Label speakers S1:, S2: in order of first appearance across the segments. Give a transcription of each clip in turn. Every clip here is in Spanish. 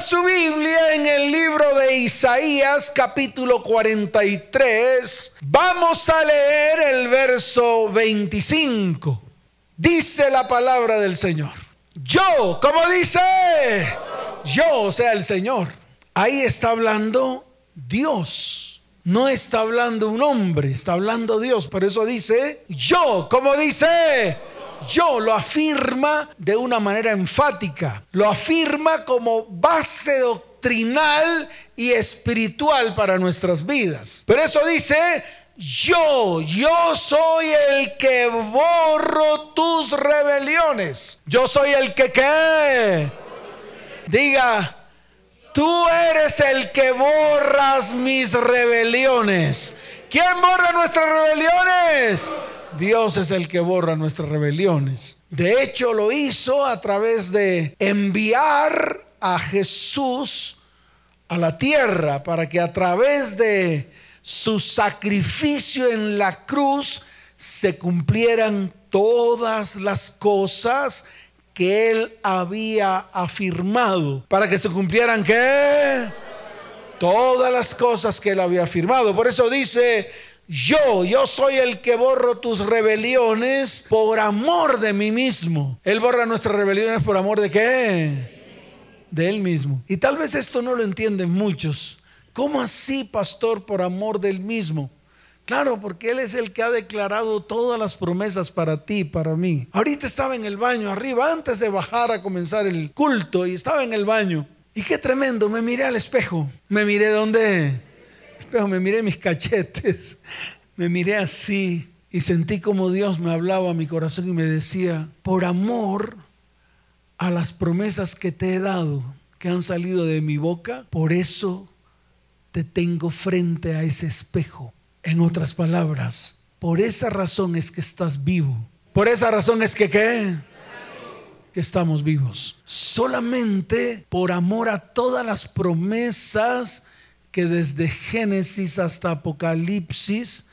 S1: Su Biblia en el libro de Isaías capítulo 43. Vamos a leer el verso 25. Dice la palabra del Señor. Yo, ¿cómo dice? Yo, o sea, el Señor. Ahí está hablando Dios. No está hablando un hombre, está hablando Dios. Por eso dice, yo, ¿cómo dice? Yo lo afirma de una manera enfática, lo afirma como base doctrinal y espiritual para nuestras vidas. Pero eso dice, yo, yo soy el que borro tus rebeliones. Yo soy el que qué. Diga, tú eres el que borras mis rebeliones. ¿Quién borra nuestras rebeliones? Dios es el que borra nuestras rebeliones. De hecho, lo hizo a través de enviar a Jesús a la tierra para que a través de su sacrificio en la cruz se cumplieran todas las cosas que él había afirmado. Para que se cumplieran qué? Todas las cosas que él había afirmado. Por eso dice yo, yo soy el que borro tus rebeliones por amor de mí mismo. Él borra nuestras rebeliones por amor de qué? De Él mismo. Y tal vez esto no lo entienden muchos. ¿Cómo así, pastor, por amor del mismo? Claro, porque Él es el que ha declarado todas las promesas para ti, para mí. Ahorita estaba en el baño arriba, antes de bajar a comenzar el culto, y estaba en el baño. Y qué tremendo, me miré al espejo. Me miré me miré mis cachetes, me miré así y sentí como Dios me hablaba a mi corazón y me decía, por amor a las promesas que te he dado, que han salido de mi boca, por eso te tengo frente a ese espejo. En otras palabras, por esa razón es que estás vivo. Por esa razón es que qué? Que estamos vivos. Solamente por amor a todas las promesas que desde Génesis hasta Apocalipsis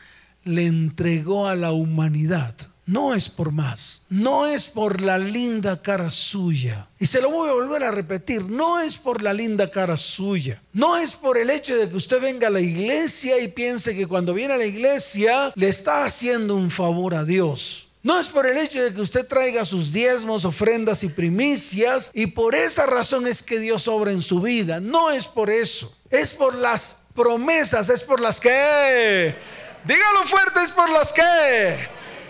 S1: le entregó a la humanidad. No es por más, no es por la linda cara suya. Y se lo voy a volver a repetir, no es por la linda cara suya. No es por el hecho de que usted venga a la iglesia y piense que cuando viene a la iglesia le está haciendo un favor a Dios. No es por el hecho de que usted traiga sus diezmos, ofrendas y primicias y por esa razón es que Dios obra en su vida. No es por eso. Es por las promesas, es por las que... Dígalo fuerte, es por las que...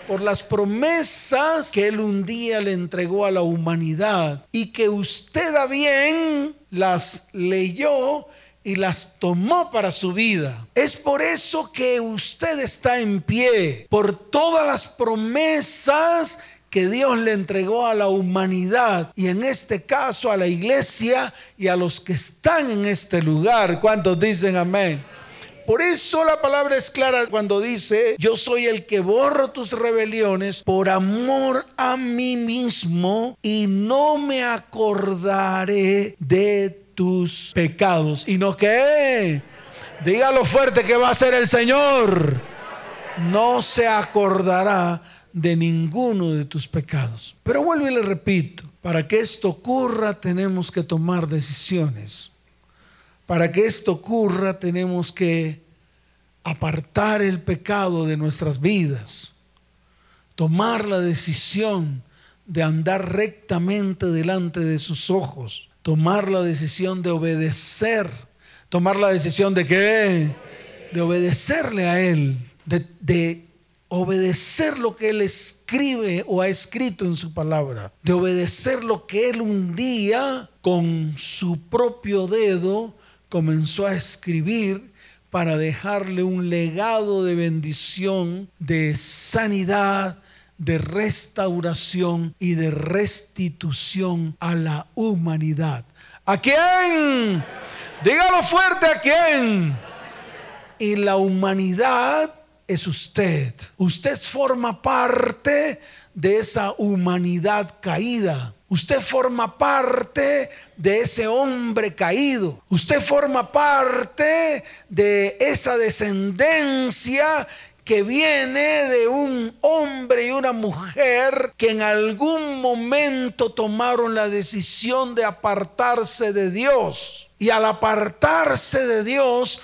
S1: Por las promesas que Él un día le entregó a la humanidad y que usted a bien las leyó y las tomó para su vida. Es por eso que usted está en pie, por todas las promesas que Dios le entregó a la humanidad y en este caso a la iglesia y a los que están en este lugar. ¿Cuántos dicen amén? Por eso la palabra es clara cuando dice, yo soy el que borro tus rebeliones por amor a mí mismo y no me acordaré de tus pecados y no que dígalo fuerte que va a ser el Señor. No se acordará de ninguno de tus pecados. Pero vuelvo y le repito, para que esto ocurra tenemos que tomar decisiones. Para que esto ocurra tenemos que apartar el pecado de nuestras vidas. Tomar la decisión de andar rectamente delante de sus ojos tomar la decisión de obedecer, tomar la decisión de qué? De obedecerle a Él, de, obedecer lo que Él escribe o ha escrito en su palabra, de obedecer lo que Él un día con su propio dedo comenzó a escribir para dejarle un legado de bendición, de sanidad, de restauración y de restitución a la humanidad. ¿A quién? Dígalo fuerte, ¿a quién? Y la humanidad es usted. Usted forma parte de esa humanidad caída. Usted forma parte de ese hombre caído. Usted forma parte de esa descendencia que viene de un hombre y una mujer que en algún momento tomaron la decisión de apartarse de Dios. Y al apartarse de Dios,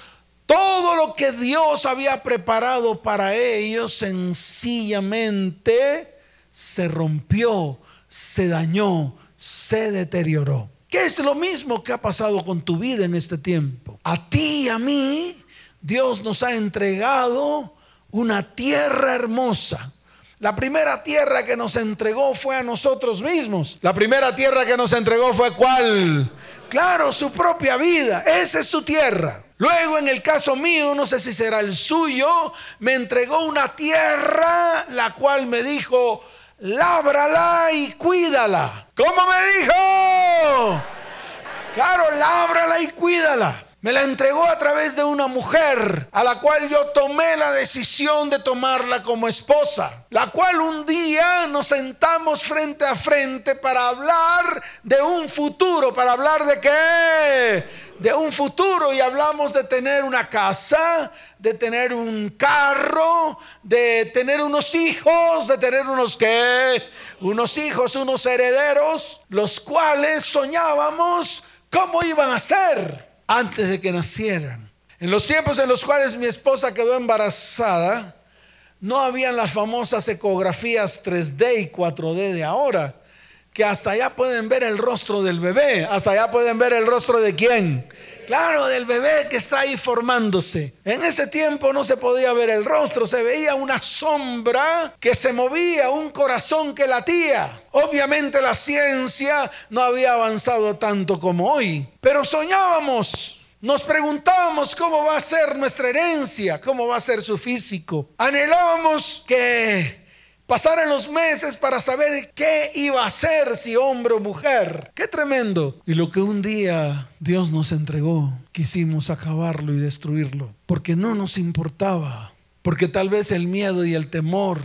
S1: todo lo que Dios había preparado para ellos sencillamente se rompió, se dañó, se deterioró. ¿Qué es lo mismo que ha pasado con tu vida en este tiempo? A ti y a mí, Dios nos ha entregado una tierra hermosa. La primera tierra que nos entregó fue a nosotros mismos. La primera tierra que nos entregó fue cuál? Claro, su propia vida. Esa es su tierra. Luego en el caso mío, no sé si será el suyo, me entregó una tierra la cual me dijo, lábrala y cuídala. ¿Cómo me dijo? Claro, lábrala y cuídala. Me la entregó a través de una mujer a la cual yo tomé la decisión de tomarla como esposa, la cual un día nos sentamos frente a frente para hablar de un futuro, para hablar de qué? De un futuro y hablamos de tener una casa, de tener un carro, de tener unos hijos, de tener unos qué? Unos hijos, unos herederos, los cuales soñábamos cómo iban a ser antes de que nacieran. En los tiempos en los cuales mi esposa quedó embarazada, no habían las famosas ecografías 3D y 4D de ahora, que hasta allá pueden ver el rostro del bebé, hasta allá pueden ver el rostro de quién. Claro, del bebé que está ahí formándose. En ese tiempo no se podía ver el rostro, se veía una sombra que se movía, un corazón que latía. Obviamente la ciencia no había avanzado tanto como hoy, pero soñábamos. Nos preguntábamos cómo va a ser nuestra herencia, cómo va a ser su físico. Anhelábamos que Pasaron los meses para saber qué iba a ser, si hombre o mujer. Qué tremendo. Y lo que un día Dios nos entregó, quisimos acabarlo y destruirlo, porque no nos importaba, porque tal vez el miedo y el temor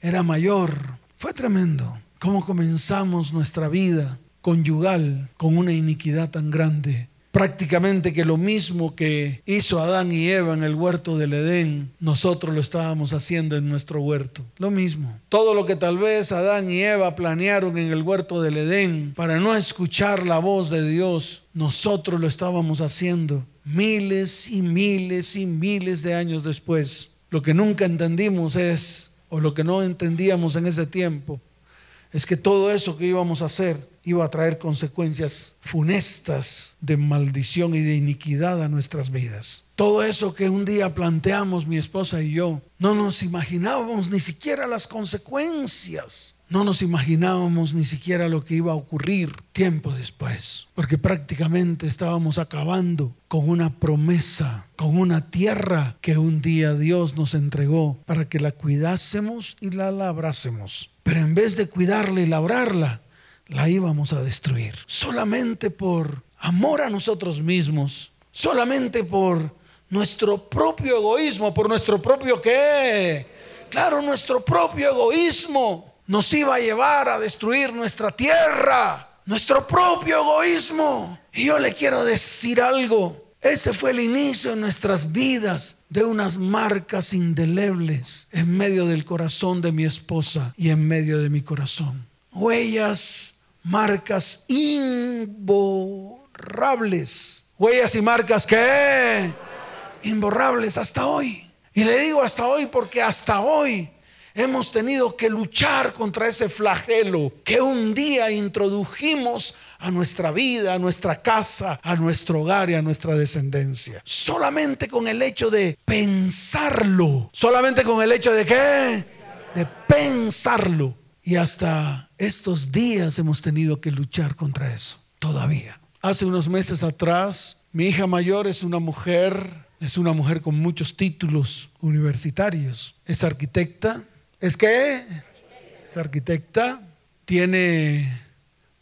S1: era mayor. Fue tremendo. Cómo comenzamos nuestra vida conyugal con una iniquidad tan grande prácticamente que lo mismo que hizo Adán y Eva en el huerto del Edén, nosotros lo estábamos haciendo en nuestro huerto. Lo mismo. Todo lo que tal vez Adán y Eva planearon en el huerto del Edén para no escuchar la voz de Dios, nosotros lo estábamos haciendo miles y miles y miles de años después. Lo que nunca entendimos es, o lo que no entendíamos en ese tiempo, es que todo eso que íbamos a hacer iba a traer consecuencias funestas de maldición y de iniquidad a nuestras vidas. Todo eso que un día planteamos mi esposa y yo, no nos imaginábamos ni siquiera las consecuencias. No nos imaginábamos ni siquiera lo que iba a ocurrir tiempo después, porque prácticamente estábamos acabando con una promesa, con una tierra que un día Dios nos entregó para que la cuidásemos y la labrásemos. Pero en vez de cuidarla y labrarla, la íbamos a destruir. Solamente por amor a nosotros mismos, solamente por nuestro propio egoísmo, por nuestro propio qué. Claro, nuestro propio egoísmo nos iba a llevar a destruir nuestra tierra, nuestro propio egoísmo. Y yo le quiero decir algo, ese fue el inicio de nuestras vidas de unas marcas indelebles en medio del corazón de mi esposa y en medio de mi corazón. Huellas marcas imborrables. Huellas y marcas que imborrables hasta hoy. Y le digo hasta hoy porque hasta hoy hemos tenido que luchar contra ese flagelo que un día introdujimos a nuestra vida, a nuestra casa, a nuestro hogar y a nuestra descendencia. Solamente con el hecho de pensarlo. Solamente con el hecho de qué? De pensarlo. Y hasta estos días hemos tenido que luchar contra eso, todavía. Hace unos meses atrás, mi hija mayor es una mujer, es una mujer con muchos títulos universitarios. Es arquitecta. ¿Es qué? Es arquitecta. Tiene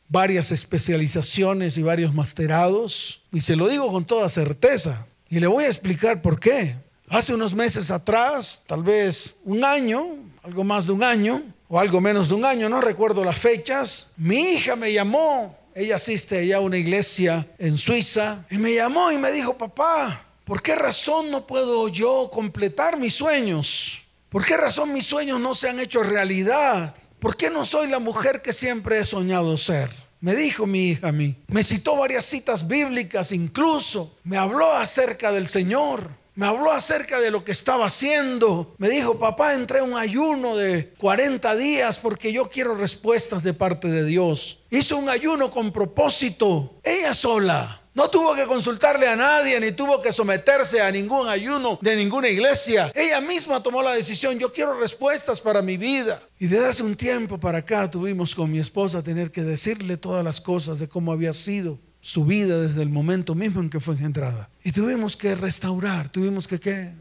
S1: varias especializaciones y varios masterados. Y se lo digo con toda certeza. Y le voy a explicar por qué. Hace unos meses atrás, tal vez un año, algo más de un año, o algo menos de un año, no recuerdo las fechas, mi hija me llamó, ella asiste allá a una iglesia en Suiza, y me llamó y me dijo, papá, ¿por qué razón no puedo yo completar mis sueños? ¿Por qué razón mis sueños no se han hecho realidad? ¿Por qué no soy la mujer que siempre he soñado ser? Me dijo mi hija a mí. Me citó varias citas bíblicas incluso. Me habló acerca del Señor. Me habló acerca de lo que estaba haciendo. Me dijo, papá, entré en un ayuno de 40 días porque yo quiero respuestas de parte de Dios. Hizo un ayuno con propósito. Ella sola. No tuvo que consultarle a nadie, ni tuvo que someterse a ningún ayuno de ninguna iglesia. Ella misma tomó la decisión, yo quiero respuestas para mi vida. Y desde hace un tiempo para acá tuvimos con mi esposa tener que decirle todas las cosas de cómo había sido su vida desde el momento mismo en que fue engendrada. Y tuvimos que restaurar, tuvimos que qué?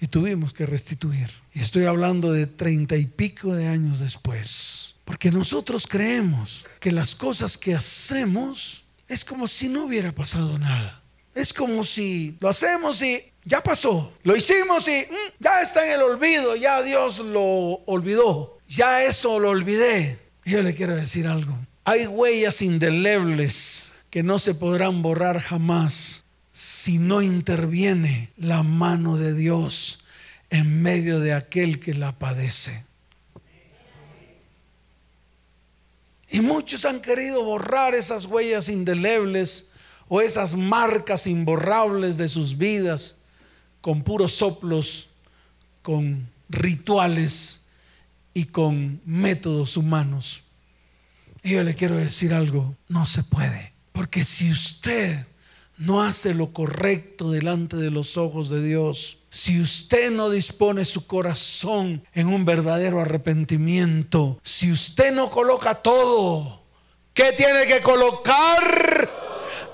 S1: Y tuvimos que restituir. Y estoy hablando de treinta y pico de años después. Porque nosotros creemos que las cosas que hacemos es como si no hubiera pasado nada. Es como si lo hacemos y ya pasó. Lo hicimos y mm, ya está en el olvido, ya Dios lo olvidó. Ya eso lo olvidé. Yo le quiero decir algo. Hay huellas indelebles que no se podrán borrar jamás si no interviene la mano de Dios en medio de aquel que la padece. Y muchos han querido borrar esas huellas indelebles o esas marcas imborrables de sus vidas con puros soplos, con rituales y con métodos humanos. Y yo le quiero decir algo, no se puede. Porque si usted no hace lo correcto delante de los ojos de Dios, si usted no dispone su corazón en un verdadero arrepentimiento, si usted no coloca todo, ¿qué tiene que colocar?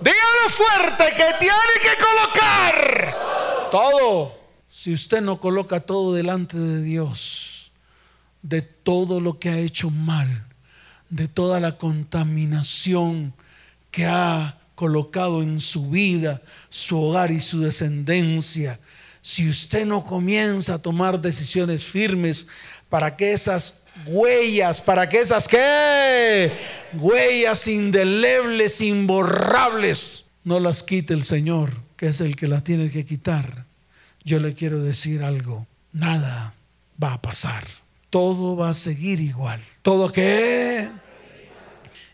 S1: Dígalo fuerte, que tiene que colocar? Todo. Si usted no coloca todo delante de Dios, de todo lo que ha hecho mal, de toda la contaminación que ha colocado en su vida, su hogar y su descendencia, si usted no comienza a tomar decisiones firmes para que esas huellas, para que esas qué, huellas indelebles, imborrables, no las quite el Señor, que es el que las tiene que quitar. Yo le quiero decir algo, nada va a pasar. Todo va a seguir igual. ¿Todo qué?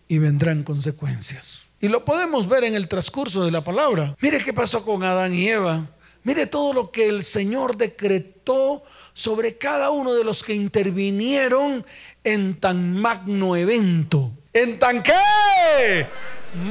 S1: Y vendrán consecuencias. Y lo podemos ver en el transcurso de la palabra. Mire qué pasó con Adán y Eva. Mire todo lo que el Señor decretó sobre cada uno de los que intervinieron en tan magno evento. ¿En tan qué?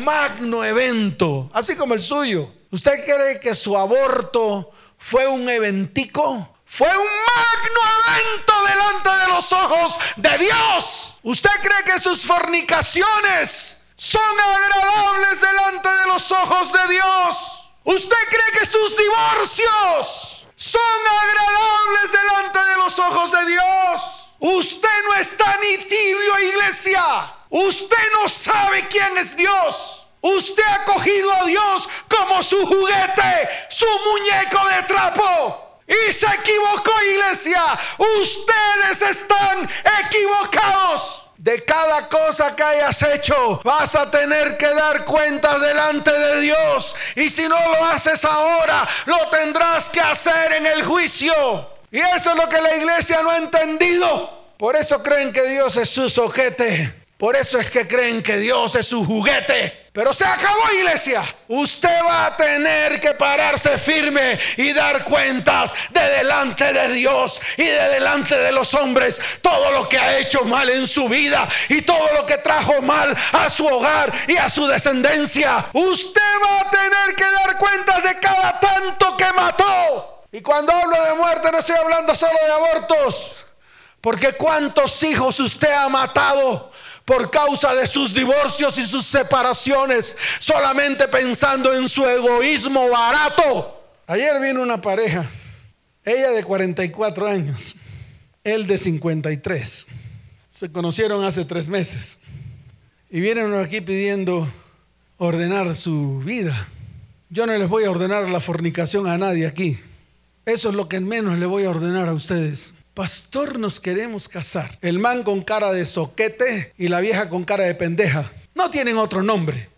S1: Magno evento, así como el suyo. ¿Usted cree que su aborto fue un eventico? Fue un magno evento delante de los ojos de Dios. ¿Usted cree que sus fornicaciones son agradables delante de los ojos de Dios? ¿Usted cree que sus divorcios son agradables delante de los ojos de Dios? Usted no está ni tibio, iglesia. Usted no sabe quién es Dios. Usted ha cogido a Dios como su juguete, su muñeco de trapo. Y se equivocó, iglesia. Ustedes están equivocados de cada cosa que hayas hecho, vas a tener que dar cuenta delante de Dios. Y si no lo haces ahora, lo tendrás que hacer en el juicio. Y eso es lo que la iglesia no ha entendido. Por eso creen que Dios es su sojete. Por eso es que creen que Dios es su juguete. Pero se acabó iglesia. Usted va a tener que pararse firme y dar cuentas de delante de Dios y de delante de los hombres todo lo que ha hecho mal en su vida y todo lo que trajo mal a su hogar y a su descendencia. Usted va a tener que dar cuentas de cada tanto que mató. Y cuando hablo de muerte no estoy hablando solo de abortos. Porque cuántos hijos usted ha matado por causa de sus divorcios y sus separaciones, solamente pensando en su egoísmo barato. Ayer vino una pareja, ella de 44 años, él de 53. Se conocieron hace tres meses y vienen aquí pidiendo ordenar su vida. Yo no les voy a ordenar la fornicación a nadie aquí. Eso es lo que menos le voy a ordenar a ustedes. Pastor, nos queremos casar. El man con cara de soquete y la vieja con cara de pendeja. No tienen otro nombre.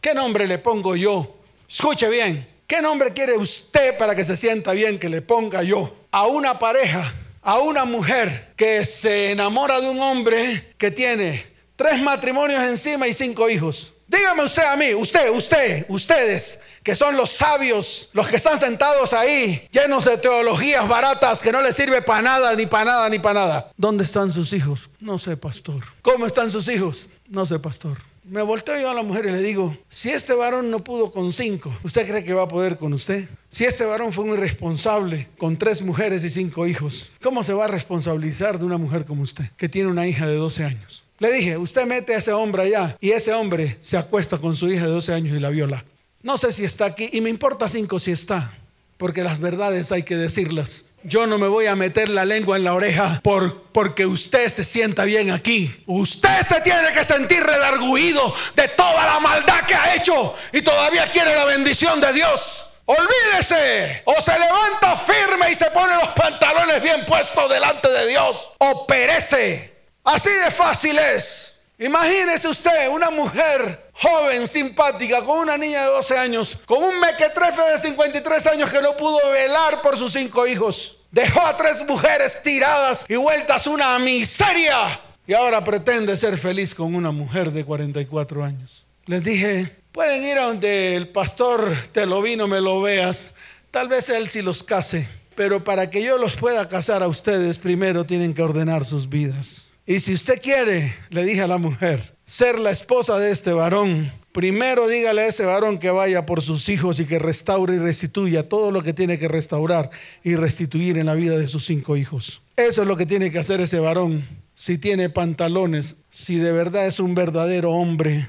S1: ¿Qué nombre le pongo yo? Escuche bien. ¿Qué nombre quiere usted para que se sienta bien que le ponga yo a una pareja a una mujer que se enamora de un hombre que tiene tres matrimonios encima y cinco hijos. Dígame usted a mí, usted, usted, ustedes, que son los sabios, los que están sentados ahí, llenos de teologías baratas que no les sirve para nada, ni para nada, ni para nada. ¿Dónde están sus hijos? No sé, pastor. ¿Cómo están sus hijos? No sé, pastor. Me volteo yo a la mujer y le digo, si este varón no pudo con cinco, ¿usted cree que va a poder con usted? Si este varón fue un irresponsable con tres mujeres y cinco hijos, ¿cómo se va a responsabilizar de una mujer como usted, que tiene una hija de 12 años? Le dije, usted mete a ese hombre allá y ese hombre se acuesta con su hija de 12 años y la viola. No sé si está aquí y me importa cinco si está, porque las verdades hay que decirlas. Yo no me voy a meter la lengua en la oreja por, porque usted se sienta bien aquí. Usted se tiene que sentir redarguido de toda la maldad que ha hecho y todavía quiere la bendición de Dios. Olvídese. O se levanta firme y se pone los pantalones bien puestos delante de Dios. O perece. Así de fácil es. Imagínese usted una mujer joven, simpática, con una niña de 12 años, con un mequetrefe de 53 años que no pudo velar por sus cinco hijos. Dejó a tres mujeres tiradas y vueltas una miseria. Y ahora pretende ser feliz con una mujer de 44 años. Les dije, pueden ir a donde el pastor te lo vino, me lo veas. Tal vez él sí los case. Pero para que yo los pueda casar a ustedes, primero tienen que ordenar sus vidas. Y si usted quiere, le dije a la mujer, ser la esposa de este varón, primero dígale a ese varón que vaya por sus hijos y que restaure y restituya todo lo que tiene que restaurar y restituir en la vida de sus cinco hijos. Eso es lo que tiene que hacer ese varón. Si tiene pantalones, si de verdad es un verdadero hombre,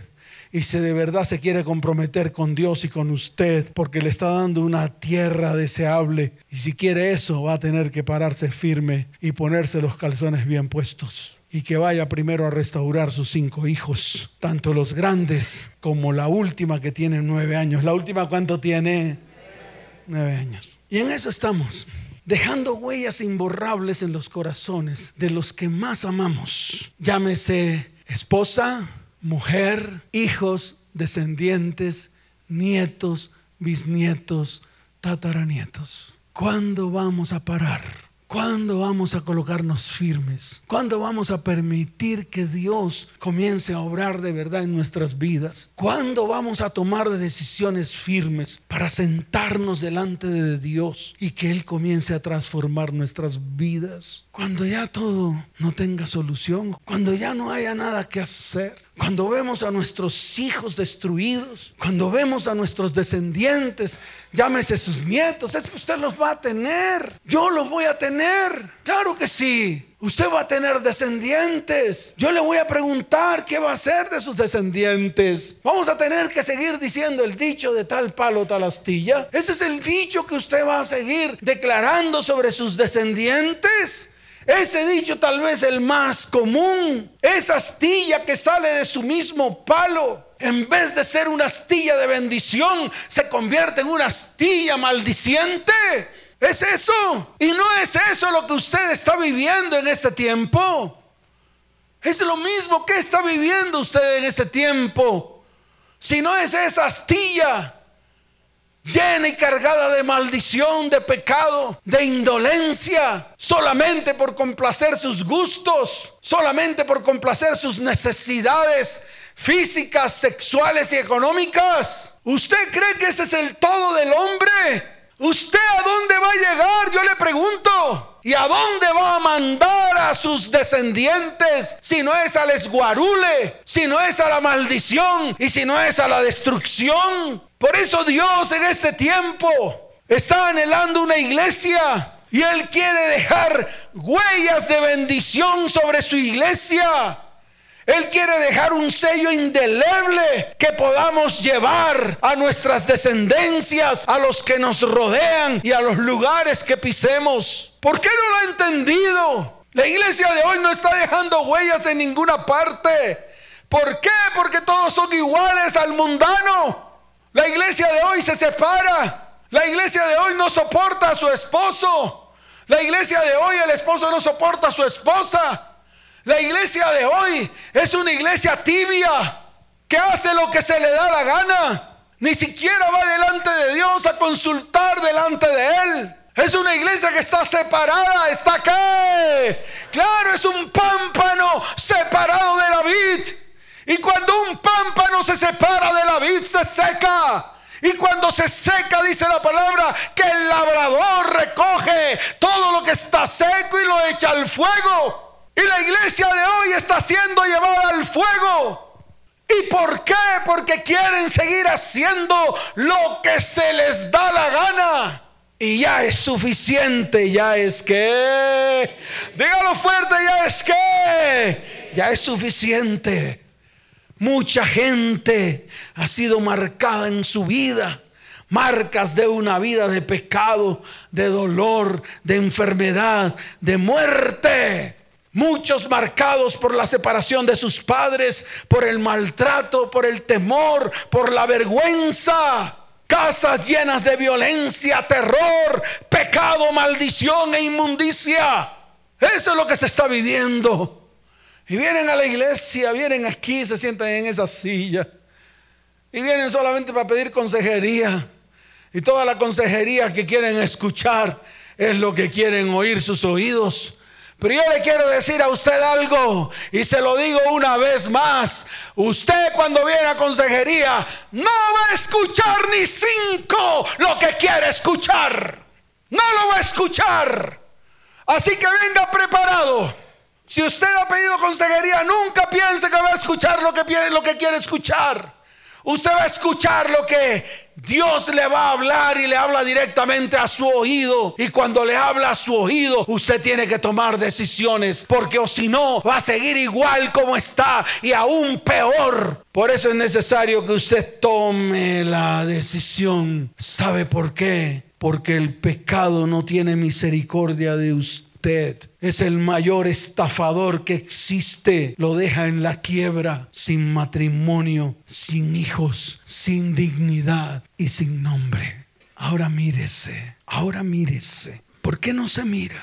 S1: y si de verdad se quiere comprometer con Dios y con usted, porque le está dando una tierra deseable, y si quiere eso, va a tener que pararse firme y ponerse los calzones bien puestos y que vaya primero a restaurar sus cinco hijos, tanto los grandes como la última que tiene nueve años. ¿La última cuánto tiene? Nueve años. Y en eso estamos, dejando huellas imborrables en los corazones de los que más amamos. Llámese esposa, mujer, hijos, descendientes, nietos, bisnietos, tataranietos. ¿Cuándo vamos a parar? ¿Cuándo vamos a colocarnos firmes? ¿Cuándo vamos a permitir que Dios comience a obrar de verdad en nuestras vidas? ¿Cuándo vamos a tomar decisiones firmes para sentarnos delante de Dios y que Él comience a transformar nuestras vidas? Cuando ya todo no tenga solución, cuando ya no haya nada que hacer, cuando vemos a nuestros hijos destruidos, cuando vemos a nuestros descendientes, llámese sus nietos, es que usted los va a tener, yo los voy a tener, claro que sí. Usted va a tener descendientes. Yo le voy a preguntar qué va a hacer de sus descendientes. Vamos a tener que seguir diciendo el dicho de tal palo, tal astilla. Ese es el dicho que usted va a seguir declarando sobre sus descendientes. Ese dicho tal vez el más común. Esa astilla que sale de su mismo palo. En vez de ser una astilla de bendición, se convierte en una astilla maldiciente. ¿Es eso? Y no es eso lo que usted está viviendo en este tiempo. Es lo mismo que está viviendo usted en este tiempo. Si no es esa astilla llena y cargada de maldición, de pecado, de indolencia, solamente por complacer sus gustos, solamente por complacer sus necesidades físicas, sexuales y económicas. ¿Usted cree que ese es el todo del hombre? ¿Usted a dónde va a llegar? Yo le pregunto. ¿Y a dónde va a mandar a sus descendientes si no es al esguarule, si no es a la maldición y si no es a la destrucción? Por eso Dios en este tiempo está anhelando una iglesia y Él quiere dejar huellas de bendición sobre su iglesia. Él quiere dejar un sello indeleble que podamos llevar a nuestras descendencias, a los que nos rodean y a los lugares que pisemos. ¿Por qué no lo ha entendido? La iglesia de hoy no está dejando huellas en ninguna parte. ¿Por qué? Porque todos son iguales al mundano. La iglesia de hoy se separa. La iglesia de hoy no soporta a su esposo. La iglesia de hoy el esposo no soporta a su esposa. La iglesia de hoy es una iglesia tibia que hace lo que se le da la gana. Ni siquiera va delante de Dios a consultar delante de Él. Es una iglesia que está separada, está qué? Claro, es un pámpano separado de la vid. Y cuando un pámpano se separa de la vid, se seca. Y cuando se seca, dice la palabra, que el labrador recoge todo lo que está seco y lo echa al fuego. Y la iglesia de hoy está siendo llevada al fuego. ¿Y por qué? Porque quieren seguir haciendo lo que se les da la gana. Y ya es suficiente, ya es que, dígalo fuerte, ya es que, ya es suficiente. Mucha gente ha sido marcada en su vida, marcas de una vida de pecado, de dolor, de enfermedad, de muerte. Muchos marcados por la separación de sus padres, por el maltrato, por el temor, por la vergüenza. Casas llenas de violencia, terror, pecado, maldición e inmundicia. Eso es lo que se está viviendo. Y vienen a la iglesia, vienen aquí, se sientan en esa silla. Y vienen solamente para pedir consejería. Y toda la consejería que quieren escuchar es lo que quieren oír sus oídos. Pero yo le quiero decir a usted algo y se lo digo una vez más. Usted cuando viene a consejería no va a escuchar ni cinco lo que quiere escuchar. No lo va a escuchar. Así que venga preparado. Si usted ha pedido consejería, nunca piense que va a escuchar lo que, lo que quiere escuchar. Usted va a escuchar lo que Dios le va a hablar y le habla directamente a su oído. Y cuando le habla a su oído, usted tiene que tomar decisiones. Porque o si no, va a seguir igual como está y aún peor. Por eso es necesario que usted tome la decisión. ¿Sabe por qué? Porque el pecado no tiene misericordia de usted es el mayor estafador que existe. Lo deja en la quiebra, sin matrimonio, sin hijos, sin dignidad y sin nombre. Ahora mírese, ahora mírese. ¿Por qué no se mira?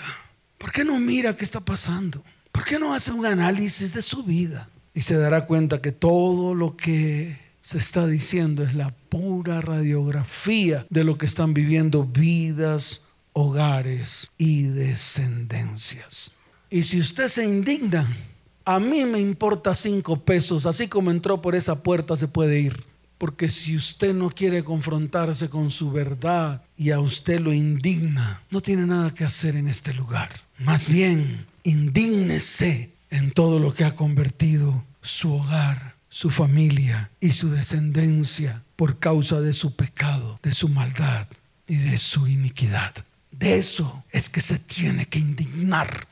S1: ¿Por qué no mira qué está pasando? ¿Por qué no hace un análisis de su vida? Y se dará cuenta que todo lo que se está diciendo es la pura radiografía de lo que están viviendo vidas hogares y descendencias. Y si usted se indigna, a mí me importa cinco pesos, así como entró por esa puerta se puede ir. Porque si usted no quiere confrontarse con su verdad y a usted lo indigna, no tiene nada que hacer en este lugar. Más bien, indígnese en todo lo que ha convertido su hogar, su familia y su descendencia por causa de su pecado, de su maldad y de su iniquidad. De eso es que se tiene que indignar.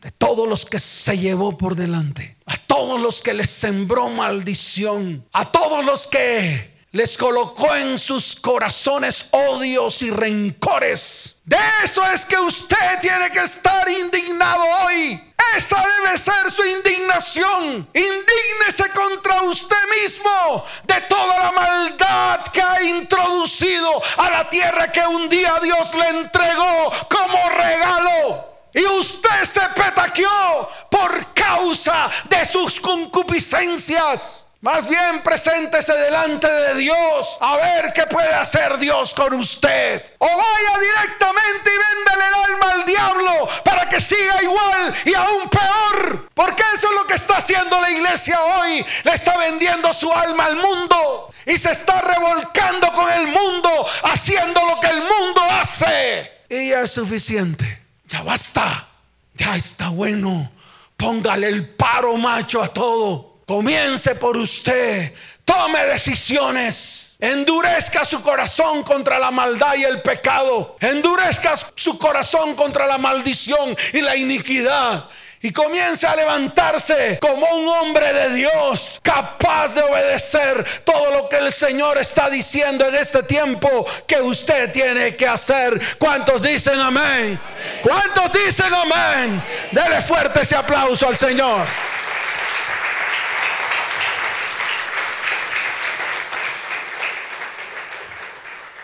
S1: De todos los que se llevó por delante. A todos los que les sembró maldición. A todos los que les colocó en sus corazones odios y rencores. De eso es que usted tiene que estar indignado hoy. Esa debe ser su indignación. Indígnese contra usted mismo de toda la maldad que ha introducido a la tierra que un día Dios le entregó como regalo. Y usted se petaqueó por causa de sus concupiscencias. Más bien preséntese delante de Dios a ver qué puede hacer Dios con usted. O vaya directamente y véndele el alma al diablo para que siga igual y aún peor. Porque eso es lo que está haciendo la iglesia hoy. Le está vendiendo su alma al mundo y se está revolcando con el mundo, haciendo lo que el mundo hace. Y ya es suficiente. Ya basta. Ya está bueno. Póngale el paro macho a todo. Comience por usted. Tome decisiones. Endurezca su corazón contra la maldad y el pecado. Endurezca su corazón contra la maldición y la iniquidad. Y comience a levantarse como un hombre de Dios, capaz de obedecer todo lo que el Señor está diciendo en este tiempo que usted tiene que hacer. ¿Cuántos dicen amén? ¿Cuántos dicen amén? Dele fuerte ese aplauso al Señor.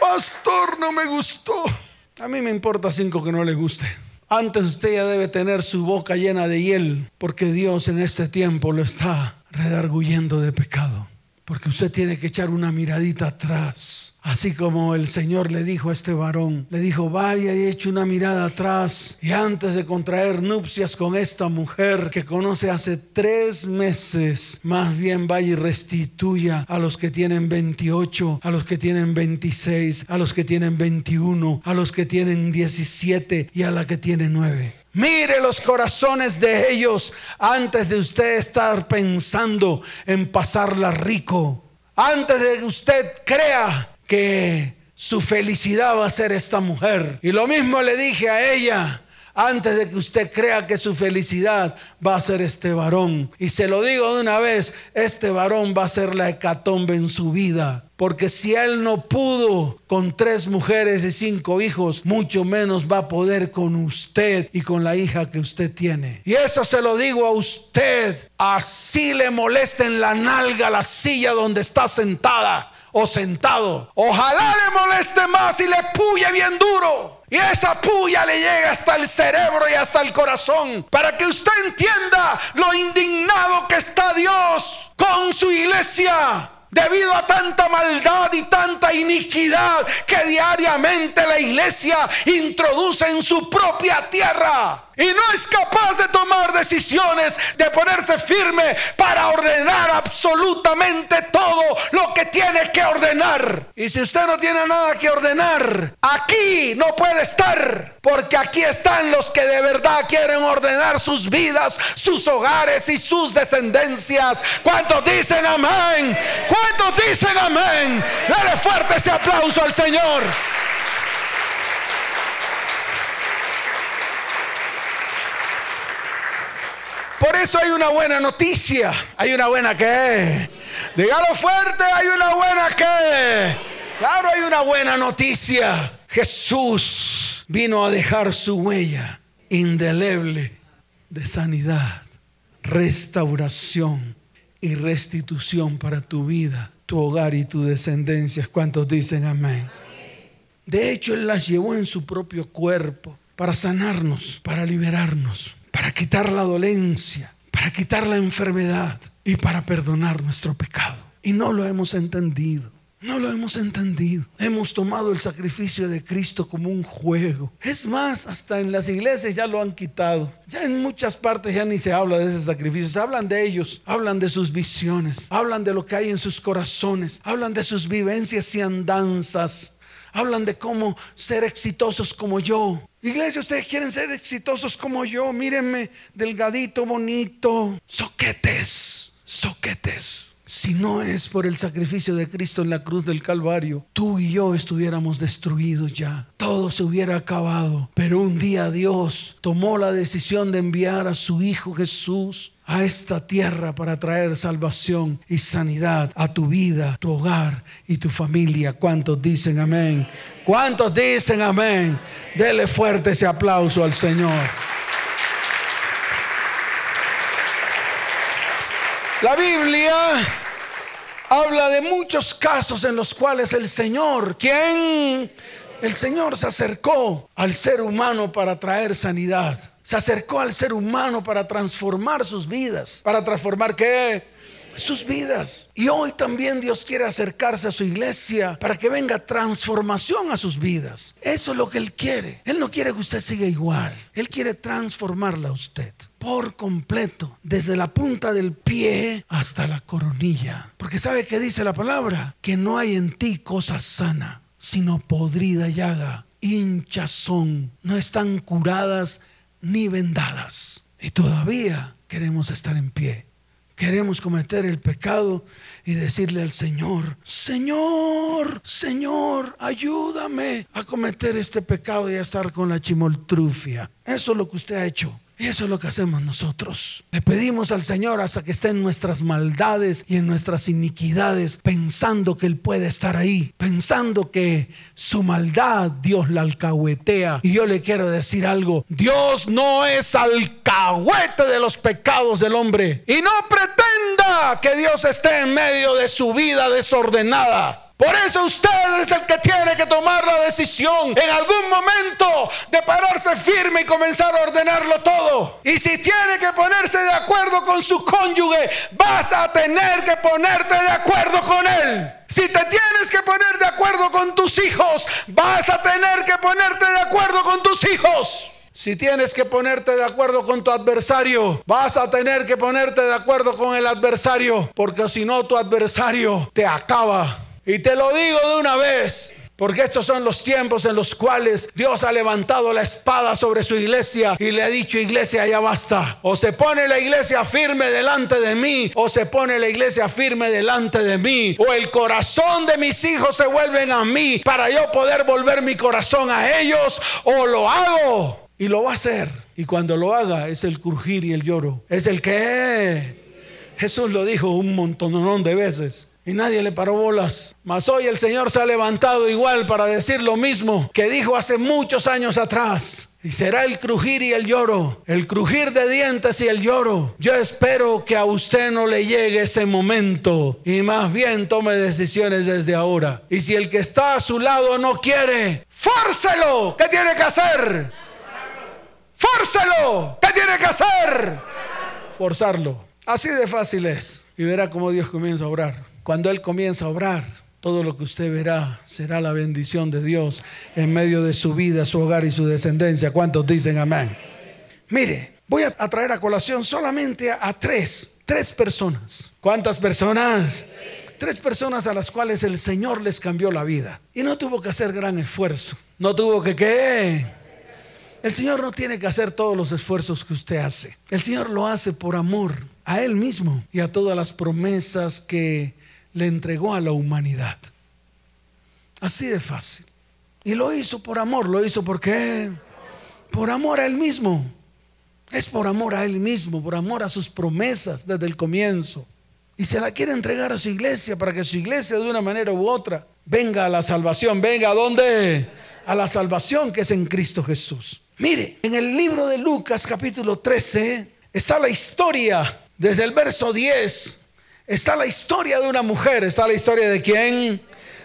S1: Pastor, no me gustó. A mí me importa cinco que no le guste. Antes usted ya debe tener su boca llena de hiel, porque Dios en este tiempo lo está redarguyendo de pecado. Porque usted tiene que echar una miradita atrás Así como el Señor le dijo a este varón, le dijo, vaya y eche una mirada atrás y antes de contraer nupcias con esta mujer que conoce hace tres meses, más bien vaya y restituya a los que tienen 28, a los que tienen 26, a los que tienen 21, a los que tienen 17 y a la que tiene 9. Mire los corazones de ellos antes de usted estar pensando en pasarla rico. Antes de que usted crea que su felicidad va a ser esta mujer. Y lo mismo le dije a ella antes de que usted crea que su felicidad va a ser este varón. Y se lo digo de una vez, este varón va a ser la hecatombe en su vida. Porque si él no pudo con tres mujeres y cinco hijos, mucho menos va a poder con usted y con la hija que usted tiene. Y eso se lo digo a usted. Así le molesta en la nalga la silla donde está sentada o sentado. Ojalá le moleste más y le puye bien duro. Y esa puya le llega hasta el cerebro y hasta el corazón. Para que usted entienda lo indignado que está Dios con su iglesia. Debido a tanta maldad y tanta iniquidad que diariamente la iglesia introduce en su propia tierra y no es capaz de tomar decisiones, de ponerse firme para ordenar absolutamente todo lo que tiene que ordenar. Y si usted no tiene nada que ordenar, aquí no puede estar, porque aquí están los que de verdad quieren ordenar sus vidas, sus hogares y sus descendencias. ¿Cuántos dicen amén? ¿Cuántos dicen amén? Dale fuerte ese aplauso al Señor. Por eso hay una buena noticia. Hay una buena que. Dígalo fuerte, hay una buena que. Claro, hay una buena noticia. Jesús vino a dejar su huella indeleble de sanidad, restauración y restitución para tu vida, tu hogar y tu descendencia. ¿Cuántos dicen amén? De hecho, Él las llevó en su propio cuerpo para sanarnos, para liberarnos para quitar la dolencia, para quitar la enfermedad y para perdonar nuestro pecado. Y no lo hemos entendido. No lo hemos entendido. Hemos tomado el sacrificio de Cristo como un juego. Es más, hasta en las iglesias ya lo han quitado. Ya en muchas partes ya ni se habla de ese sacrificio. Se hablan de ellos, hablan de sus visiones, hablan de lo que hay en sus corazones, hablan de sus vivencias y andanzas. Hablan de cómo ser exitosos como yo. Iglesia, ustedes quieren ser exitosos como yo. Mírenme, delgadito, bonito. Soquetes, soquetes. Si no es por el sacrificio de Cristo en la cruz del Calvario, tú y yo estuviéramos destruidos ya. Todo se hubiera acabado. Pero un día Dios tomó la decisión de enviar a su Hijo Jesús a esta tierra para traer salvación y sanidad a tu vida, tu hogar y tu familia. ¿Cuántos dicen amén? ¿Cuántos dicen amén? Dele fuerte ese aplauso al Señor. La Biblia habla de muchos casos en los cuales el Señor, ¿quién? El Señor se acercó al ser humano para traer sanidad se acercó al ser humano para transformar sus vidas. ¿Para transformar qué? Sus vidas. Y hoy también Dios quiere acercarse a su iglesia para que venga transformación a sus vidas. Eso es lo que Él quiere. Él no quiere que usted siga igual. Él quiere transformarla a usted por completo, desde la punta del pie hasta la coronilla. Porque sabe que dice la palabra, que no hay en ti cosa sana, sino podrida llaga, hinchazón. No están curadas ni vendadas. Y todavía queremos estar en pie. Queremos cometer el pecado y decirle al Señor, Señor, Señor, ayúdame a cometer este pecado y a estar con la chimoltrufia. Eso es lo que usted ha hecho. Y eso es lo que hacemos nosotros. Le pedimos al Señor hasta que esté en nuestras maldades y en nuestras iniquidades, pensando que Él puede estar ahí, pensando que su maldad Dios la alcahuetea. Y yo le quiero decir algo, Dios no es alcahuete de los pecados del hombre. Y no pretenda que Dios esté en medio de su vida desordenada. Por eso usted es el que tiene que tomar la decisión en algún momento de pararse firme y comenzar a ordenarlo todo. Y si tiene que ponerse de acuerdo con su cónyuge, vas a tener que ponerte de acuerdo con él. Si te tienes que poner de acuerdo con tus hijos, vas a tener que ponerte de acuerdo con tus hijos. Si tienes que ponerte de acuerdo con tu adversario, vas a tener que ponerte de acuerdo con el adversario, porque si no tu adversario te acaba. Y te lo digo de una vez, porque estos son los tiempos en los cuales Dios ha levantado la espada sobre su iglesia y le ha dicho, iglesia, ya basta. O se pone la iglesia firme delante de mí, o se pone la iglesia firme delante de mí. O el corazón de mis hijos se vuelven a mí para yo poder volver mi corazón a ellos, o lo hago. Y lo va a hacer. Y cuando lo haga es el crujir y el lloro. Es el que Jesús lo dijo un montón de veces. Y nadie le paró bolas. Mas hoy el Señor se ha levantado igual para decir lo mismo que dijo hace muchos años atrás. Y será el crujir y el lloro, el crujir de dientes y el lloro. Yo espero que a usted no le llegue ese momento y más bien tome decisiones desde ahora. Y si el que está a su lado no quiere, fórcelo. ¿Qué tiene que hacer? Fórselo. ¿Qué tiene que hacer? Forzarlo. Así de fácil es. Y verá cómo Dios comienza a obrar. Cuando Él comienza a obrar, todo lo que usted verá será la bendición de Dios en medio de su vida, su hogar y su descendencia. ¿Cuántos dicen amén? Mire, voy a traer a colación solamente a, tres, tres personas. ¿Cuántas personas? Tres personas a las cuales el Señor les cambió la vida. Y no tuvo que hacer gran esfuerzo. No tuvo que qué el Señor no tiene que hacer todos los esfuerzos que usted hace. El Señor lo hace por amor a Él mismo y a todas las promesas que le entregó a la humanidad. Así de fácil. Y lo hizo por amor. ¿Lo hizo por qué? Por amor a Él mismo. Es por amor a Él mismo, por amor a sus promesas desde el comienzo. Y se la quiere entregar a su iglesia para que su iglesia de una manera u otra venga a la salvación. Venga a dónde? A la salvación que es en Cristo Jesús. Mire, en el libro de Lucas capítulo 13 está la historia, desde el verso 10, está la historia de una mujer, está la historia de quién?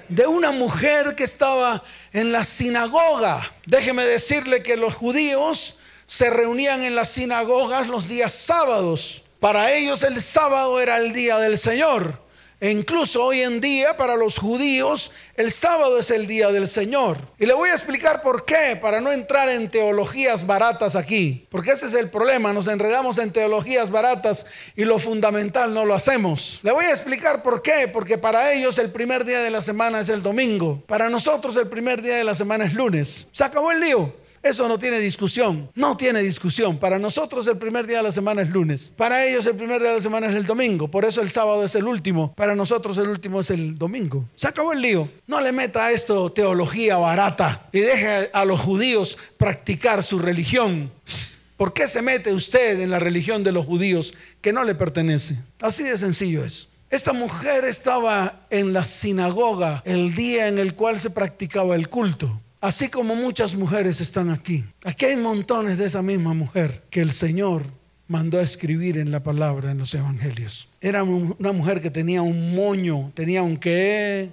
S1: De una mujer que estaba en la sinagoga. Déjeme decirle que los judíos se reunían en las sinagogas los días sábados. Para ellos el sábado era el día del Señor. E incluso hoy en día para los judíos el sábado es el día del Señor. Y le voy a explicar por qué, para no entrar en teologías baratas aquí. Porque ese es el problema, nos enredamos en teologías baratas y lo fundamental no lo hacemos. Le voy a explicar por qué, porque para ellos el primer día de la semana es el domingo. Para nosotros el primer día de la semana es lunes. Se acabó el lío. Eso no tiene discusión, no tiene discusión. Para nosotros el primer día de la semana es lunes, para ellos el primer día de la semana es el domingo, por eso el sábado es el último, para nosotros el último es el domingo. Se acabó el lío. No le meta a esto teología barata y deje a los judíos practicar su religión. ¿Por qué se mete usted en la religión de los judíos que no le pertenece? Así de sencillo es. Esta mujer estaba en la sinagoga el día en el cual se practicaba el culto. Así como muchas mujeres están aquí. Aquí hay montones de esa misma mujer que el Señor mandó a escribir en la palabra en los evangelios. Era una mujer que tenía un moño, tenía un qué?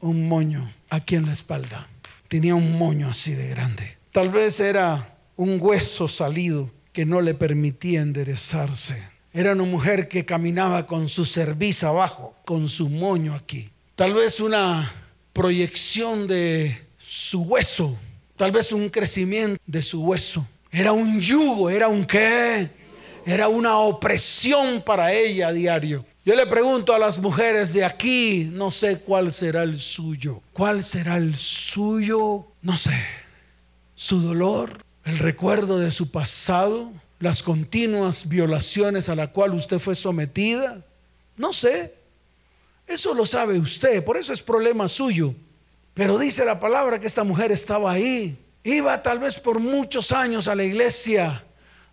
S1: Un moño aquí en la espalda. Tenía un moño así de grande. Tal vez era un hueso salido que no le permitía enderezarse. Era una mujer que caminaba con su cerviz abajo, con su moño aquí. Tal vez una proyección de su hueso, tal vez un crecimiento de su hueso. Era un yugo, era un qué, era una opresión para ella a diario. Yo le pregunto a las mujeres de aquí, no sé cuál será el suyo. ¿Cuál será el suyo? No sé. Su dolor, el recuerdo de su pasado, las continuas violaciones a la cual usted fue sometida. No sé. Eso lo sabe usted, por eso es problema suyo. Pero dice la palabra que esta mujer estaba ahí. Iba tal vez por muchos años a la iglesia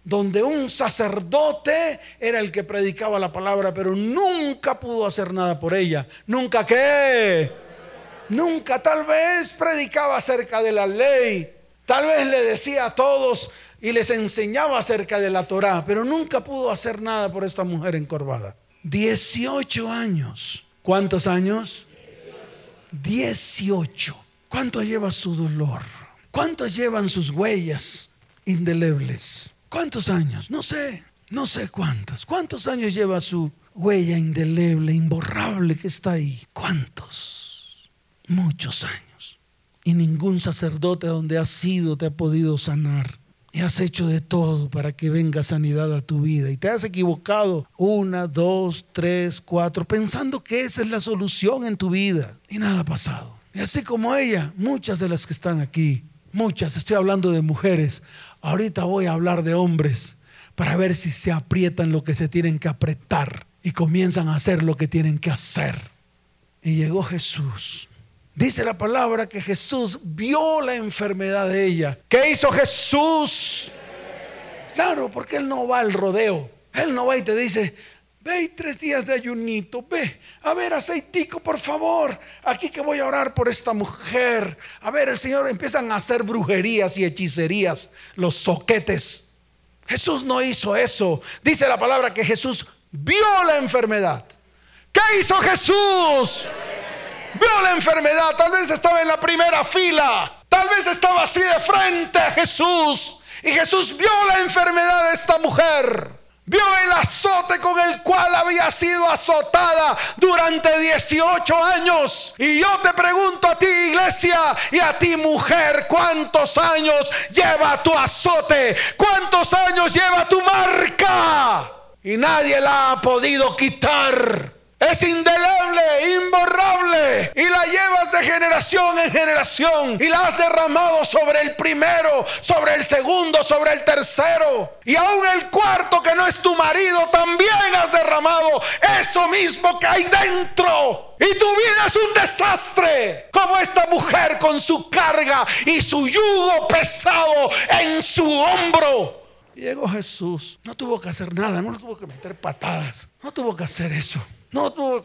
S1: donde un sacerdote era el que predicaba la palabra, pero nunca pudo hacer nada por ella. Nunca qué. Nunca tal vez predicaba acerca de la ley. Tal vez le decía a todos y les enseñaba acerca de la Torá, pero nunca pudo hacer nada por esta mujer encorvada. 18 años. ¿Cuántos años? 18. ¿Cuánto lleva su dolor? ¿Cuántos llevan sus huellas indelebles? ¿Cuántos años? No sé, no sé cuántos. ¿Cuántos años lleva su huella indeleble, imborrable que está ahí. ¿Cuántos? Muchos años. Y ningún sacerdote donde has sido te ha podido sanar. Y has hecho de todo para que venga sanidad a tu vida. Y te has equivocado una, dos, tres, cuatro, pensando que esa es la solución en tu vida. Y nada ha pasado. Y así como ella, muchas de las que están aquí, muchas, estoy hablando de mujeres, ahorita voy a hablar de hombres para ver si se aprietan lo que se tienen que apretar y comienzan a hacer lo que tienen que hacer. Y llegó Jesús. Dice la palabra que Jesús vio la enfermedad de ella. ¿Qué hizo Jesús? Claro, porque Él no va al rodeo. Él no va y te dice, ve tres días de ayunito, ve, a ver, aceitico, por favor, aquí que voy a orar por esta mujer. A ver, el Señor empiezan a hacer brujerías y hechicerías, los soquetes. Jesús no hizo eso. Dice la palabra que Jesús vio la enfermedad. ¿Qué hizo Jesús? Vio la enfermedad. Tal vez estaba en la primera fila. Tal vez estaba así de frente a Jesús. Y Jesús vio la enfermedad de esta mujer. Vio el azote con el cual había sido azotada durante 18 años. Y yo te pregunto a ti, iglesia, y a ti, mujer, ¿cuántos años lleva tu azote? ¿Cuántos años lleva tu marca? y nadie la ha podido quitar. Es indeleble, imborrable. Y la llevas de generación en generación. Y la has derramado sobre el primero, sobre el segundo, sobre el tercero. Y aún el cuarto que no es tu marido, también has derramado eso mismo que hay dentro. Y tu vida es un desastre. Como esta mujer con su carga y su yugo pesado en su hombro llegó Jesús. No tuvo que hacer nada, no tuvo que meter patadas. No tuvo que hacer eso. No tuvo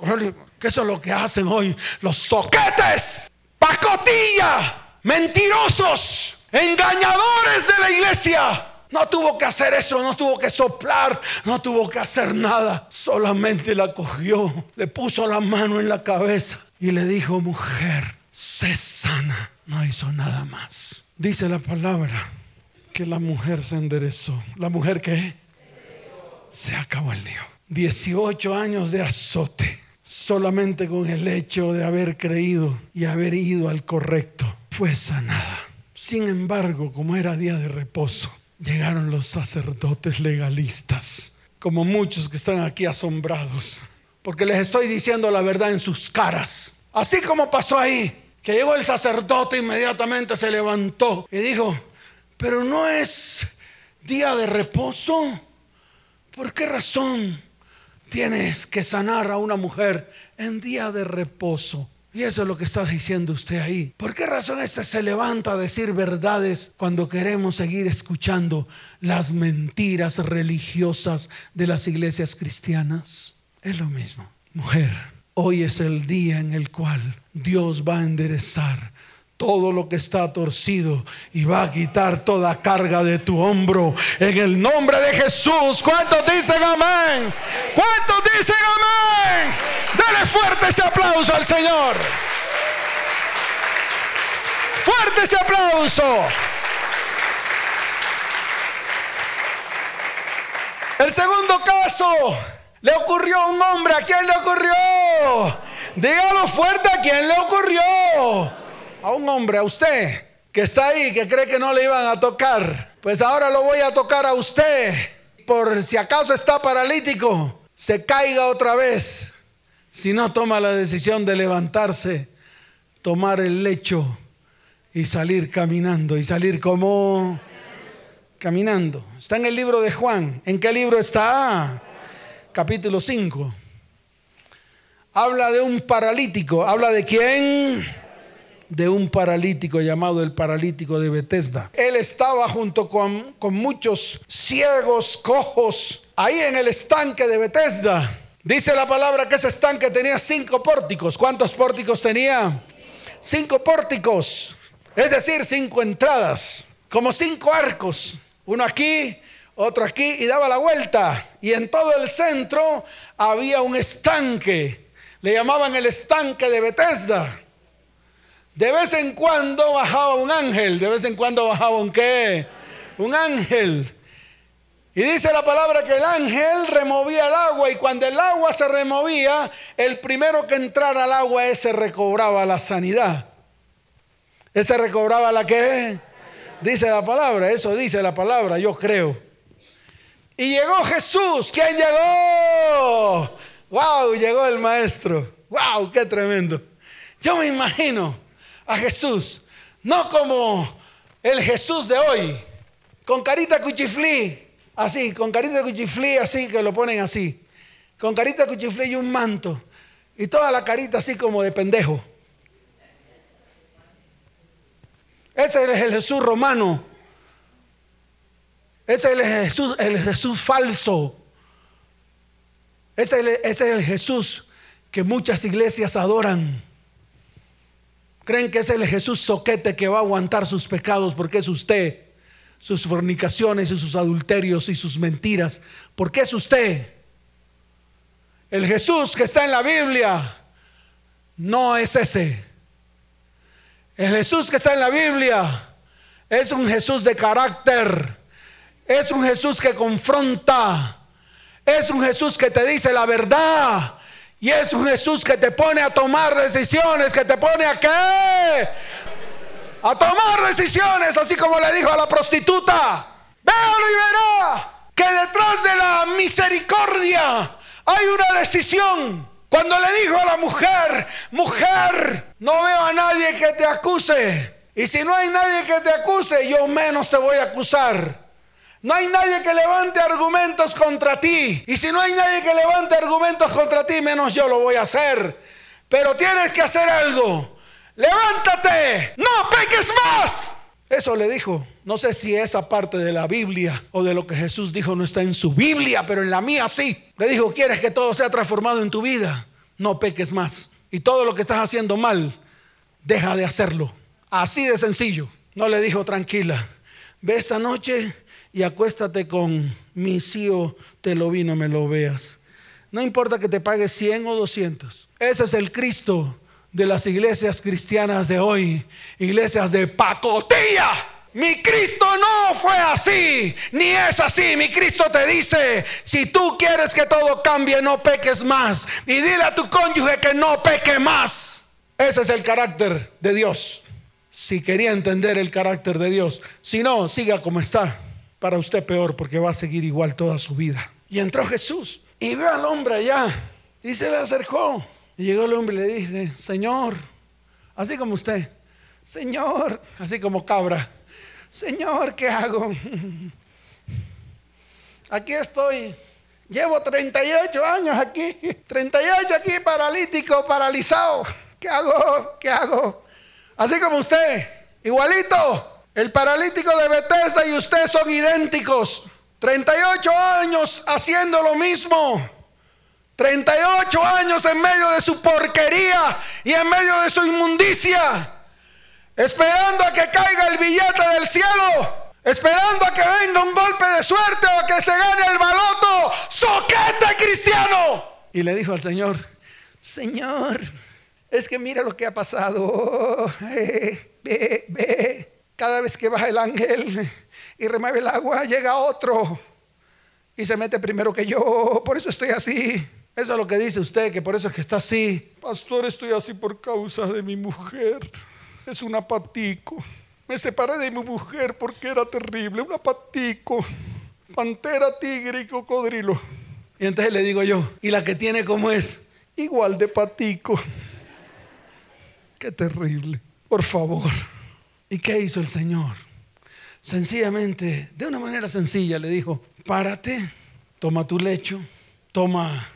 S1: que eso es lo que hacen hoy los soquetes, pacotilla, mentirosos, engañadores de la iglesia. No tuvo que hacer eso, no tuvo que soplar, no tuvo que hacer nada. Solamente la cogió, le puso la mano en la cabeza y le dijo, mujer, sé sana. No hizo nada más. Dice la palabra que la mujer se enderezó. ¿La mujer qué? Se acabó el lío. 18 años de azote, solamente con el hecho de haber creído y haber ido al correcto, fue sanada. Sin embargo, como era día de reposo, llegaron los sacerdotes legalistas, como muchos que están aquí asombrados, porque les estoy diciendo la verdad en sus caras. Así como pasó ahí, que llegó el sacerdote, inmediatamente se levantó y dijo, pero no es día de reposo. ¿Por qué razón tienes que sanar a una mujer en día de reposo? Y eso es lo que está diciendo usted ahí. ¿Por qué razón este se levanta a decir verdades cuando queremos seguir escuchando las mentiras religiosas de las iglesias cristianas? Es lo mismo. Mujer, hoy es el día en el cual Dios va a enderezar todo lo que está torcido y va a quitar toda carga de tu hombro en el nombre de Jesús. ¿Cuántos dicen amén? ¿Cuántos dicen amén? Dale fuerte ese aplauso al Señor. Fuerte ese aplauso. El segundo caso le ocurrió a un hombre. ¿A quién le ocurrió? Dígalo fuerte, ¿a quién le ocurrió? A un hombre, a usted, que está ahí, que cree que no le iban a tocar, pues ahora lo voy a tocar a usted, por si acaso está paralítico, se caiga otra vez, si no toma la decisión de levantarse, tomar el lecho y salir caminando, y salir como caminando. Está en el libro de Juan. ¿En qué libro está? Capítulo 5. Habla de un paralítico. ¿Habla de quién? De un paralítico llamado el paralítico de Bethesda. Él estaba junto con, con muchos ciegos, cojos, ahí en el estanque de Bethesda. Dice la palabra que ese estanque tenía cinco pórticos. ¿Cuántos pórticos tenía? Cinco pórticos, es decir, cinco entradas, como cinco arcos. Uno aquí, otro aquí y daba la vuelta. Y en todo el centro había un estanque. Le llamaban el estanque de Bethesda. De vez en cuando bajaba un ángel, de vez en cuando bajaba un qué? Un ángel. Y dice la palabra que el ángel removía el agua y cuando el agua se removía, el primero que entrara al agua ese recobraba la sanidad. Ese recobraba la que dice la palabra, eso dice la palabra, yo creo. Y llegó Jesús, ¿quién llegó? ¡Wow! Llegó el maestro. ¡Wow! ¡Qué tremendo! Yo me imagino a Jesús, no como el Jesús de hoy, con carita cuchiflí, así, con carita cuchiflí, así, que lo ponen así, con carita cuchiflí y un manto, y toda la carita así como de pendejo. Ese es el Jesús romano. Ese es el Jesús, el Jesús falso. Ese es, el, ese es el Jesús que muchas iglesias adoran. Creen que es el Jesús soquete que va a aguantar sus pecados porque es usted, sus fornicaciones y sus adulterios y sus mentiras, porque es usted. El Jesús que está en la Biblia no es ese. El Jesús que está en la Biblia es un Jesús de carácter, es un Jesús que confronta, es un Jesús que te dice la verdad, y es Jesús que te pone a tomar decisiones, que te pone a qué? A tomar decisiones, así como le dijo a la prostituta. Véalo y verá que detrás de la misericordia hay una decisión. Cuando le dijo a la mujer, mujer, no veo a nadie que te acuse. Y si no hay nadie que te acuse, yo menos te voy a acusar. No hay nadie que levante argumentos contra ti. Y si no hay nadie que levante argumentos contra ti, menos yo lo voy a hacer. Pero tienes que hacer algo. Levántate. No peques más. Eso le dijo. No sé si esa parte de la Biblia o de lo que Jesús dijo no está en su Biblia, pero en la mía sí. Le dijo, ¿quieres que todo sea transformado en tu vida? No peques más. Y todo lo que estás haciendo mal, deja de hacerlo. Así de sencillo. No le dijo, tranquila. Ve esta noche y acuéstate con mi tío, te lo vi, no me lo veas. No importa que te pague 100 o 200. Ese es el Cristo de las iglesias cristianas de hoy, iglesias de pacotilla. Mi Cristo no fue así, ni es así. Mi Cristo te dice, si tú quieres que todo cambie, no peques más. Y dile a tu cónyuge que no peque más. Ese es el carácter de Dios. Si quería entender el carácter de Dios. Si no, siga como está para usted peor porque va a seguir igual toda su vida. Y entró Jesús y vio al hombre allá y se le acercó. Y llegó el hombre y le dice, Señor, así como usted, Señor, así como cabra, Señor, ¿qué hago? Aquí estoy. Llevo 38 años aquí, 38 aquí paralítico, paralizado. ¿Qué hago? ¿Qué hago? Así como usted, igualito. El paralítico de Bethesda y usted son idénticos. 38 años haciendo lo mismo. 38 años en medio de su porquería y en medio de su inmundicia. Esperando a que caiga el billete del cielo. Esperando a que venga un golpe de suerte o a que se gane el baloto. ¡Soquete cristiano! Y le dijo al Señor, Señor, es que mira lo que ha pasado. ve, ve. Cada vez que baja el ángel y remueve el agua, llega otro y se mete primero que yo. Por eso estoy así. Eso es lo que dice usted, que por eso es que está así. Pastor, estoy así por causa de mi mujer. Es un apatico. Me separé de mi mujer porque era terrible. Un apatico. Pantera, tigre y cocodrilo. Y entonces le digo yo, ¿y la que tiene cómo es? Igual de patico. Qué terrible. Por favor. ¿Y qué hizo el Señor? Sencillamente, de una manera sencilla, le dijo, párate, toma tu lecho, toma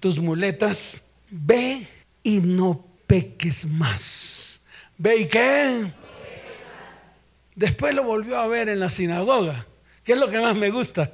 S1: tus muletas, ve y no peques más. ¿Ve y qué? Después lo volvió a ver en la sinagoga, que es lo que más me gusta,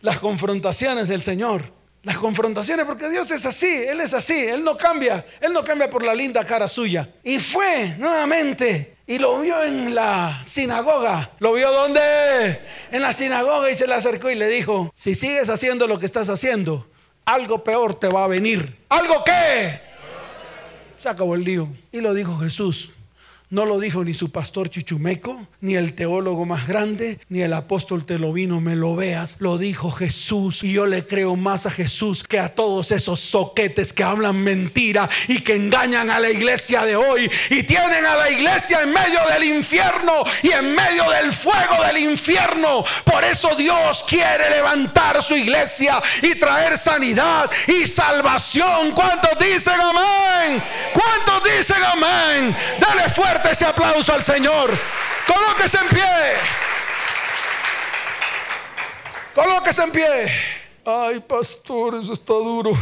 S1: las confrontaciones del Señor. Las confrontaciones, porque Dios es así, Él es así, Él no cambia, Él no cambia por la linda cara suya. Y fue nuevamente y lo vio en la sinagoga. ¿Lo vio dónde? En la sinagoga y se le acercó y le dijo, si sigues haciendo lo que estás haciendo, algo peor te va a venir. ¿Algo qué? Se acabó el lío. Y lo dijo Jesús, No lo dijo ni su pastor Chuchumeco, ni el teólogo más grande, ni el apóstol Telovino, me lo veas. Lo dijo Jesús y yo le creo más a Jesús que a todos esos soquetes que hablan mentira y que engañan a la iglesia de hoy y tienen a la iglesia en medio del infierno y en medio del fuego del infierno. Por eso Dios quiere levantar su iglesia y traer sanidad y salvación. ¿Cuántos dicen amén? ¿Cuántos dicen amén? Dale fuerte ese aplauso al Señor. Colóquese en pie. Colóquese en pie. Ay, pastor, eso está duro.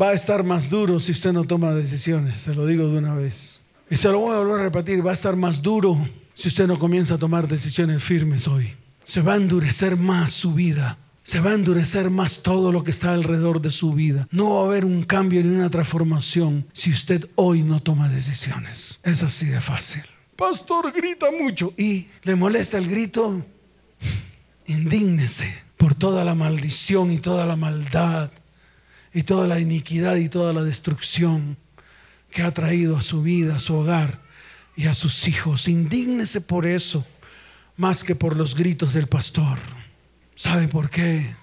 S1: Va a estar más duro si usted no toma decisiones, se lo digo de una vez. Y se lo voy a volver a repetir, va a estar más duro si usted no comienza a tomar decisiones firmes hoy. Se va a endurecer más su vida se va a endurecer más todo lo que está alrededor de su vida. No va a haber un cambio ni una transformación si usted hoy no toma decisiones. Es así de fácil. Pastor grita mucho y le molesta el grito. Indígnese por toda la maldición y toda la maldad y toda la iniquidad y toda la destrucción que ha traído a su vida, a su hogar y a sus hijos. Indígnese por eso más que por los gritos del pastor. ¿Sabe por qué?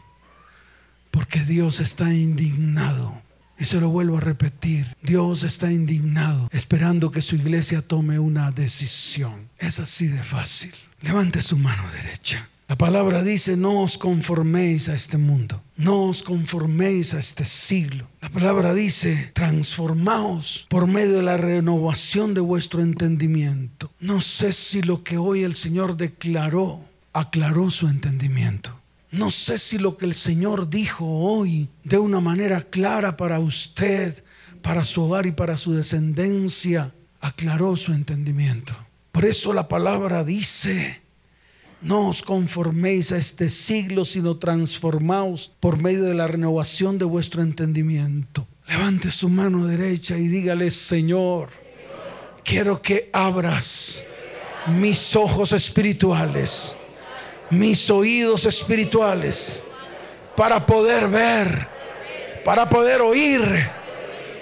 S1: Porque Dios está indignado. Y se lo vuelvo a repetir, Dios está indignado, esperando que su iglesia tome una decisión. Es así de fácil. Levante su mano derecha. La palabra dice, no os conforméis a este mundo, no os conforméis a este siglo. La palabra dice, transformaos por medio de la renovación de vuestro entendimiento. No sé si lo que hoy el Señor declaró aclaró su entendimiento. No sé si lo que el Señor dijo hoy de una manera clara para usted, para su hogar y para su descendencia, aclaró su entendimiento. Por eso la palabra dice, no os conforméis a este siglo, sino transformaos por medio de la renovación de vuestro entendimiento. Levante su mano derecha y dígale, Señor, quiero que abras mis ojos espirituales mis oídos espirituales para poder ver, para poder oír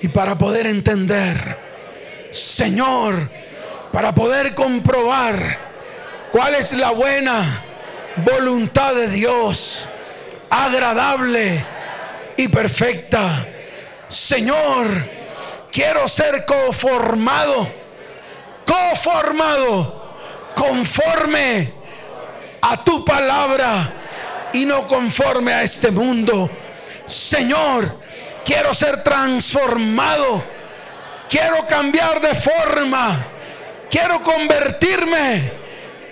S1: y para poder entender. Señor, para poder comprobar cuál es la buena voluntad de Dios, agradable y perfecta. Señor, quiero ser conformado, conformado, conforme a tu palabra y no conforme a este mundo. Señor, quiero ser transformado. Quiero cambiar de forma. Quiero convertirme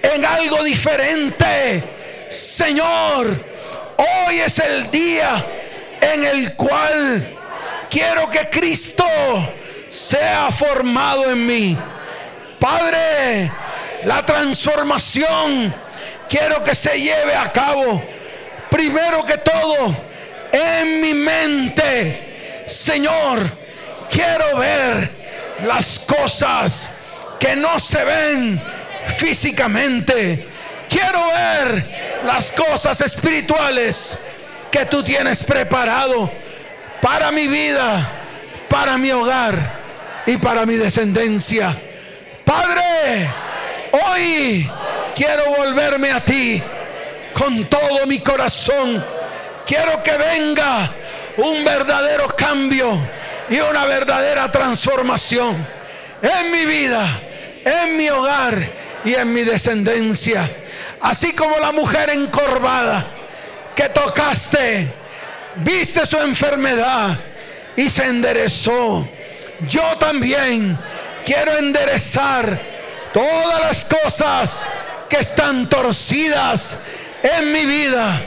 S1: en algo diferente. Señor, hoy es el día en el cual quiero que Cristo sea formado en mí. Padre, la transformación quiero que se lleve a cabo, primero que todo, en mi mente. Señor, quiero ver las cosas que no se ven físicamente. Quiero ver las cosas espirituales que tú tienes preparado para mi vida, para mi hogar y para mi descendencia. Padre, hoy quiero volverme a ti con todo mi corazón. Quiero que venga un verdadero cambio y una verdadera transformación en mi vida, en mi hogar y en mi descendencia. Así como la mujer encorvada que tocaste, viste su enfermedad y se enderezó. Yo también quiero enderezar todas las cosas que están torcidas en mi vida,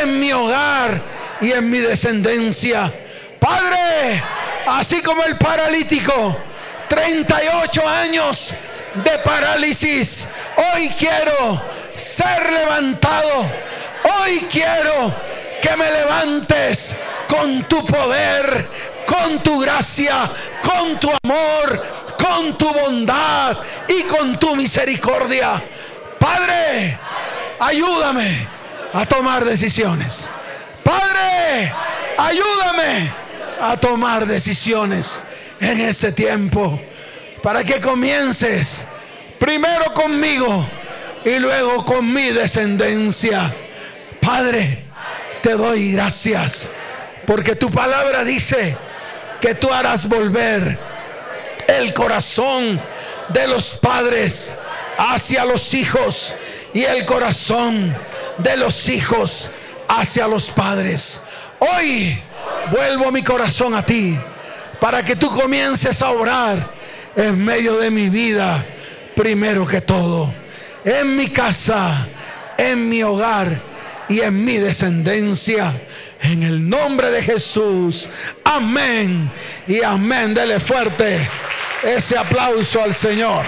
S1: en mi hogar y en mi descendencia. Padre, así como el paralítico, 38 años de parálisis, hoy quiero ser levantado. Hoy quiero que me levantes con tu poder, con tu gracia, con tu amor, con tu bondad y con tu misericordia. Padre, ayúdame a tomar decisiones. Padre, ayúdame a tomar decisiones en este tiempo. para que comiences primero conmigo y luego con mi descendencia. Padre, te doy gracias porque tu palabra dice que tú harás volver el corazón de los padres hacia los hijos y el corazón de los hijos hacia los padres. Hoy vuelvo mi corazón a ti para que tú comiences a orar en medio de mi vida, primero que todo, en mi casa, en mi hogar y en mi descendencia. En el nombre de Jesús. Amén. Y amén. Dele fuerte ese aplauso al Señor.